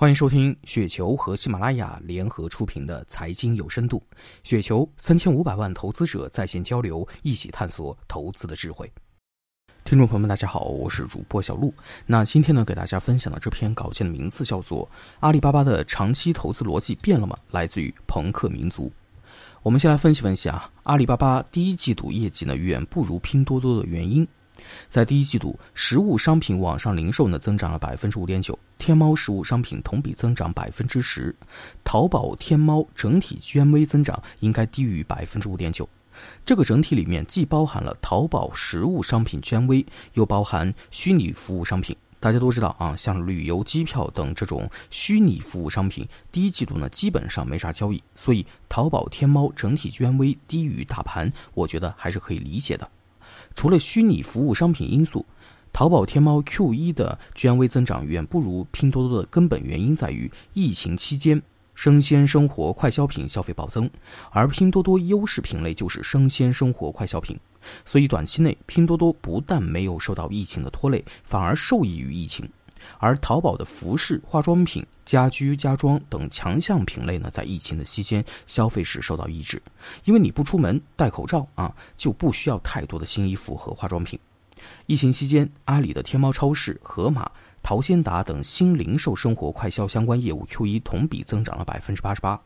欢迎收听雪球和喜马拉雅联合出品的《财经有深度》，雪球三千五百万投资者在线交流，一起探索投资的智慧。听众朋友们，大家好，我是主播小璐。那今天呢，给大家分享的这篇稿件的名字叫做《阿里巴巴的长期投资逻辑变了吗？来自于朋克民族》。我们先来分析分析啊，阿里巴巴第一季度业绩呢远不如拼多多的原因。在第一季度，实物商品网上零售呢增长了百分之五点九，天猫实物商品同比增长百分之十，淘宝天猫整体 GMV 增长应该低于百分之五点九。这个整体里面既包含了淘宝实物商品 GMV，又包含虚拟服务商品。大家都知道啊，像旅游、机票等这种虚拟服务商品，第一季度呢基本上没啥交易，所以淘宝天猫整体 GMV 低于大盘，我觉得还是可以理解的。除了虚拟服务商品因素，淘宝天猫 Q 一的 GMV 增长远不如拼多多的根本原因在于疫情期间生鲜生活快消品消费暴增，而拼多多优势品类就是生鲜生活快消品，所以短期内拼多多不但没有受到疫情的拖累，反而受益于疫情。而淘宝的服饰、化妆品、家居家装等强项品类呢，在疫情的期间消费是受到抑制，因为你不出门戴口罩啊，就不需要太多的新衣服和化妆品。疫情期间，阿里的天猫超市、盒马、淘鲜达等新零售生活快消相关业务 Q 一同比增长了百分之八十八。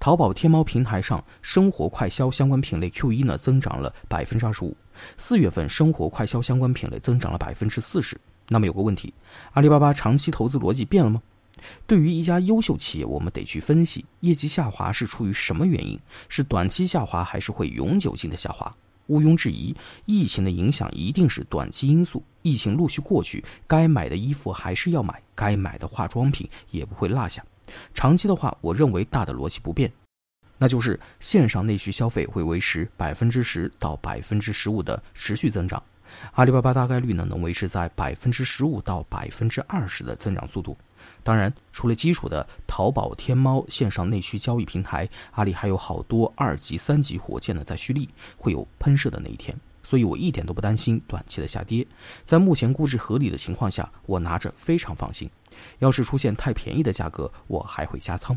淘宝天猫平台上生活快消相关品类 Q 一呢增长了百分之二十五。四月份生活快消相关品类增长了百分之四十。那么有个问题，阿里巴巴长期投资逻辑变了吗？对于一家优秀企业，我们得去分析业绩下滑是出于什么原因，是短期下滑还是会永久性的下滑？毋庸置疑，疫情的影响一定是短期因素。疫情陆续过去，该买的衣服还是要买，该买的化妆品也不会落下。长期的话，我认为大的逻辑不变，那就是线上内需消费会维持百分之十到百分之十五的持续增长。阿里巴巴大概率呢能维持在百分之十五到百分之二十的增长速度。当然，除了基础的淘宝、天猫线上内需交易平台，阿里还有好多二级、三级火箭呢在蓄力，会有喷射的那一天。所以我一点都不担心短期的下跌，在目前估值合理的情况下，我拿着非常放心。要是出现太便宜的价格，我还会加仓。